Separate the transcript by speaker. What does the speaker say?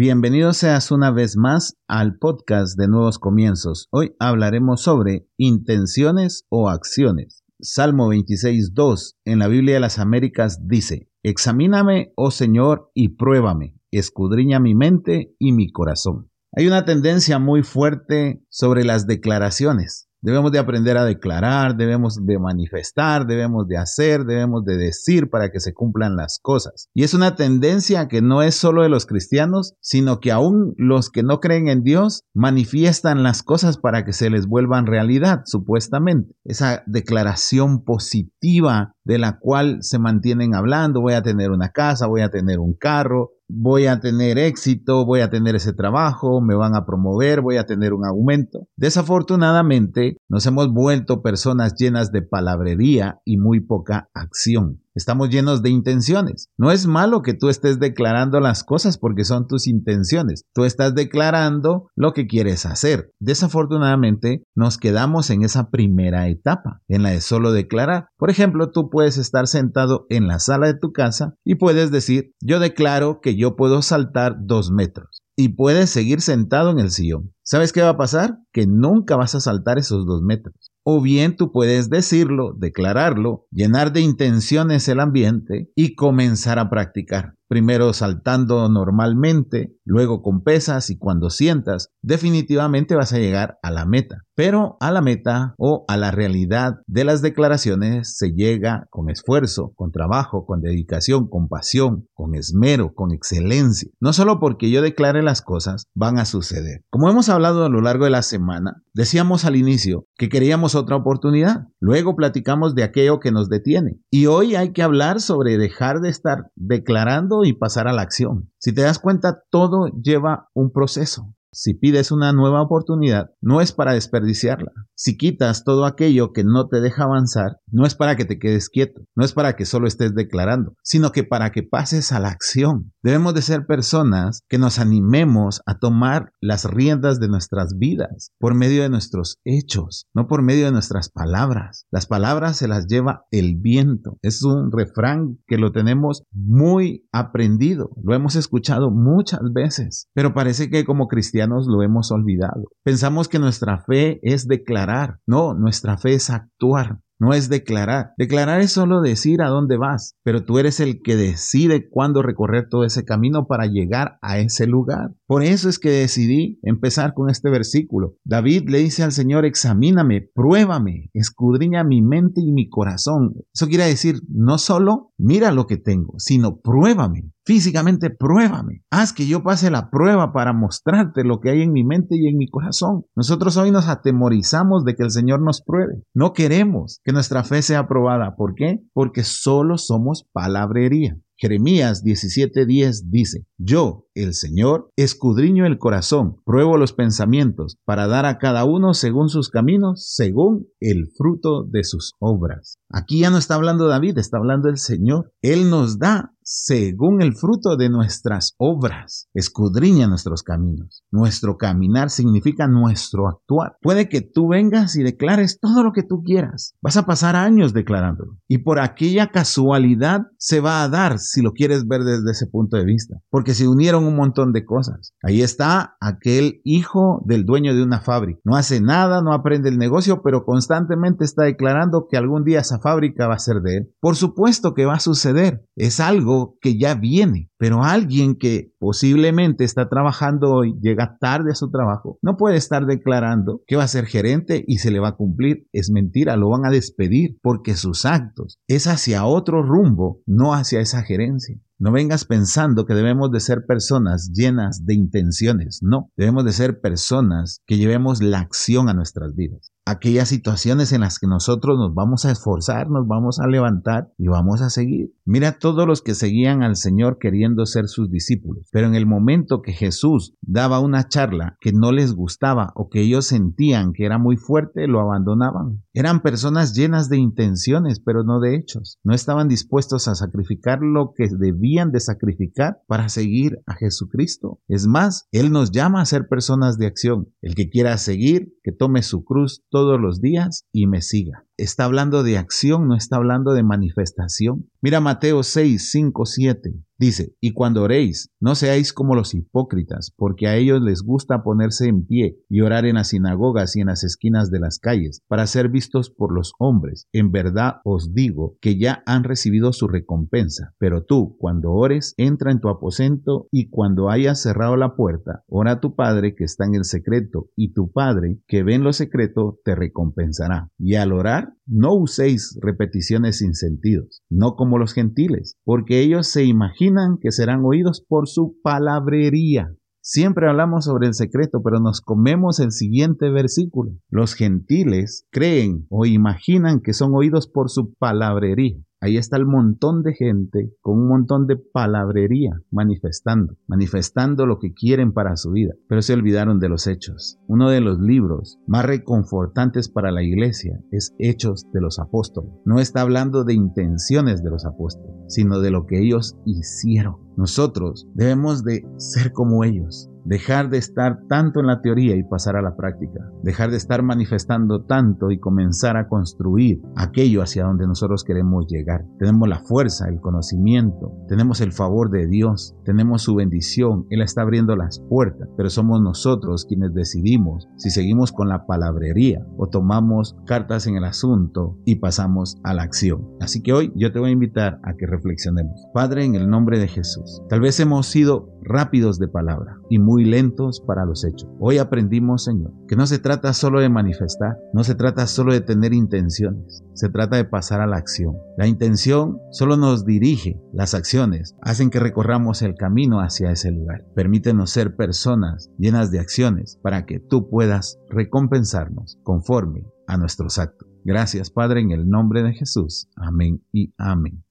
Speaker 1: Bienvenido seas una vez más al podcast de Nuevos Comienzos. Hoy hablaremos sobre intenciones o acciones. Salmo 26.2 en la Biblia de las Américas dice, Examíname, oh Señor, y pruébame, escudriña mi mente y mi corazón. Hay una tendencia muy fuerte sobre las declaraciones. Debemos de aprender a declarar, debemos de manifestar, debemos de hacer, debemos de decir para que se cumplan las cosas. Y es una tendencia que no es solo de los cristianos, sino que aún los que no creen en Dios manifiestan las cosas para que se les vuelvan realidad, supuestamente. Esa declaración positiva de la cual se mantienen hablando, voy a tener una casa, voy a tener un carro, voy a tener éxito, voy a tener ese trabajo, me van a promover, voy a tener un aumento. Desafortunadamente, nos hemos vuelto personas llenas de palabrería y muy poca acción. Estamos llenos de intenciones. No es malo que tú estés declarando las cosas porque son tus intenciones. Tú estás declarando lo que quieres hacer. Desafortunadamente, nos quedamos en esa primera etapa, en la de solo declarar. Por ejemplo, tú puedes estar sentado en la sala de tu casa y puedes decir, yo declaro que yo puedo saltar dos metros. Y puedes seguir sentado en el sillón. ¿Sabes qué va a pasar? Que nunca vas a saltar esos dos metros. O bien tú puedes decirlo, declararlo, llenar de intenciones el ambiente y comenzar a practicar. Primero saltando normalmente, luego con pesas y cuando sientas, definitivamente vas a llegar a la meta. Pero a la meta o a la realidad de las declaraciones se llega con esfuerzo, con trabajo, con dedicación, con pasión, con esmero, con excelencia. No solo porque yo declare las cosas van a suceder. Como hemos hablado a lo largo de la semana, decíamos al inicio que queríamos otra oportunidad. Luego platicamos de aquello que nos detiene. Y hoy hay que hablar sobre dejar de estar declarando y pasar a la acción. Si te das cuenta, todo lleva un proceso. Si pides una nueva oportunidad, no es para desperdiciarla. Si quitas todo aquello que no te deja avanzar, no es para que te quedes quieto, no es para que solo estés declarando, sino que para que pases a la acción. Debemos de ser personas que nos animemos a tomar las riendas de nuestras vidas por medio de nuestros hechos, no por medio de nuestras palabras. Las palabras se las lleva el viento. Es un refrán que lo tenemos muy aprendido, lo hemos escuchado muchas veces, pero parece que como cristianos lo hemos olvidado. Pensamos que nuestra fe es declarar. No, nuestra fe es actuar no es declarar. Declarar es solo decir a dónde vas, pero tú eres el que decide cuándo recorrer todo ese camino para llegar a ese lugar. Por eso es que decidí empezar con este versículo. David le dice al Señor, examíname, pruébame, escudriña mi mente y mi corazón. Eso quiere decir, no solo mira lo que tengo, sino pruébame. Físicamente pruébame. Haz que yo pase la prueba para mostrarte lo que hay en mi mente y en mi corazón. Nosotros hoy nos atemorizamos de que el Señor nos pruebe. No queremos que nuestra fe sea aprobada. ¿Por qué? Porque solo somos palabrería. Jeremías 17:10 dice, Yo, el Señor, escudriño el corazón, pruebo los pensamientos, para dar a cada uno según sus caminos, según el fruto de sus obras. Aquí ya no está hablando David, está hablando el Señor. Él nos da según el fruto de nuestras obras. Escudriña nuestros caminos. Nuestro caminar significa nuestro actuar. Puede que tú vengas y declares todo lo que tú quieras. Vas a pasar años declarándolo. Y por aquella casualidad se va a dar si lo quieres ver desde ese punto de vista. Porque se unieron un montón de cosas. Ahí está aquel hijo del dueño de una fábrica. No hace nada, no aprende el negocio, pero constantemente está declarando que algún día esa fábrica va a ser de él. Por supuesto que va a suceder. Es algo que ya viene, pero alguien que posiblemente está trabajando hoy, llega tarde a su trabajo, no puede estar declarando que va a ser gerente y se le va a cumplir. Es mentira, lo van a despedir porque sus actos es hacia otro rumbo, no hacia esa gerencia. No vengas pensando que debemos de ser personas llenas de intenciones. No, debemos de ser personas que llevemos la acción a nuestras vidas aquellas situaciones en las que nosotros nos vamos a esforzar, nos vamos a levantar y vamos a seguir. Mira todos los que seguían al Señor queriendo ser sus discípulos, pero en el momento que Jesús daba una charla que no les gustaba o que ellos sentían que era muy fuerte, lo abandonaban. Eran personas llenas de intenciones, pero no de hechos. No estaban dispuestos a sacrificar lo que debían de sacrificar para seguir a Jesucristo. Es más, Él nos llama a ser personas de acción. El que quiera seguir, que tome su cruz todos los días y me siga. está hablando de acción, no está hablando de manifestación. Mira Mateo 6, 5, 7. Dice, y cuando oréis, no seáis como los hipócritas, porque a ellos les gusta ponerse en pie y orar en las sinagogas y en las esquinas de las calles, para ser vistos por los hombres. En verdad os digo que ya han recibido su recompensa. Pero tú, cuando ores, entra en tu aposento y cuando hayas cerrado la puerta, ora a tu Padre que está en el secreto, y tu Padre que ve en lo secreto te recompensará. Y al orar, no uséis repeticiones sin sentidos, no como los gentiles, porque ellos se imaginan que serán oídos por su palabrería. Siempre hablamos sobre el secreto, pero nos comemos el siguiente versículo. Los gentiles creen o imaginan que son oídos por su palabrería. Ahí está el montón de gente con un montón de palabrería manifestando, manifestando lo que quieren para su vida, pero se olvidaron de los hechos. Uno de los libros más reconfortantes para la iglesia es Hechos de los Apóstoles. No está hablando de intenciones de los apóstoles, sino de lo que ellos hicieron. Nosotros debemos de ser como ellos, dejar de estar tanto en la teoría y pasar a la práctica, dejar de estar manifestando tanto y comenzar a construir aquello hacia donde nosotros queremos llegar. Tenemos la fuerza, el conocimiento, tenemos el favor de Dios, tenemos su bendición, Él está abriendo las puertas, pero somos nosotros quienes decidimos si seguimos con la palabrería o tomamos cartas en el asunto y pasamos a la acción. Así que hoy yo te voy a invitar a que reflexionemos. Padre, en el nombre de Jesús, tal vez hemos sido rápidos de palabra y muy lentos para los hechos. Hoy aprendimos, Señor, que no se trata solo de manifestar, no se trata solo de tener intenciones, se trata de pasar a la acción. La intención solo nos dirige, las acciones hacen que recorramos el camino hacia ese lugar. Permítenos ser personas llenas de acciones para que tú puedas recompensarnos conforme a nuestros actos. Gracias, Padre, en el nombre de Jesús. Amén y amén.